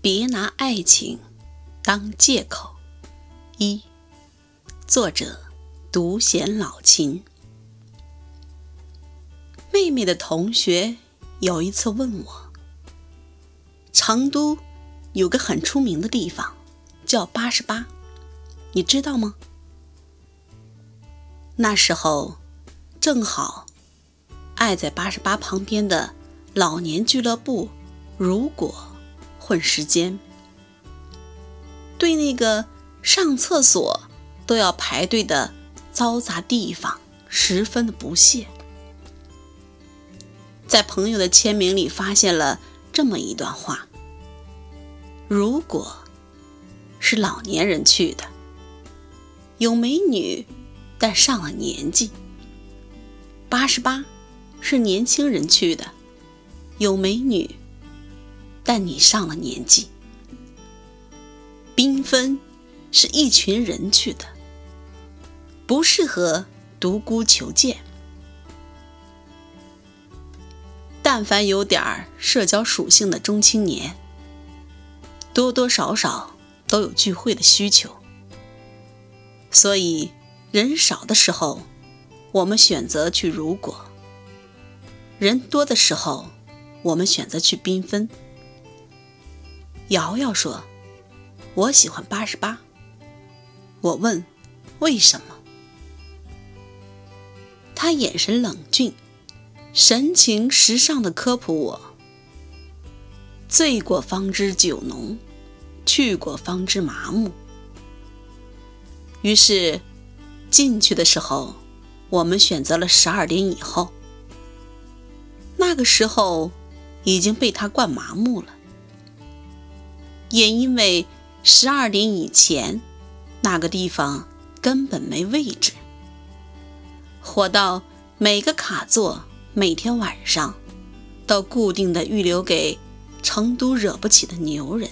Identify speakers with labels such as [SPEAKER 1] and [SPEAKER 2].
[SPEAKER 1] 别拿爱情当借口。一，作者独显老秦。妹妹的同学有一次问我，成都有个很出名的地方叫八十八，你知道吗？那时候正好爱在八十八旁边的老年俱乐部，如果。混时间，对那个上厕所都要排队的嘈杂地方十分的不屑。在朋友的签名里发现了这么一段话：如果是老年人去的，有美女，但上了年纪；八十八是年轻人去的，有美女。但你上了年纪，缤纷是一群人去的，不适合独孤求剑。但凡有点儿社交属性的中青年，多多少少都有聚会的需求，所以人少的时候，我们选择去如果；人多的时候，我们选择去缤纷。瑶瑶说：“我喜欢八十八。”我问：“为什么？”他眼神冷峻，神情时尚的科普我：“醉过方知酒浓，去过方知麻木。”于是进去的时候，我们选择了十二点以后。那个时候已经被他灌麻木了。也因为十二点以前，那个地方根本没位置，火到每个卡座每天晚上都固定的预留给成都惹不起的牛人。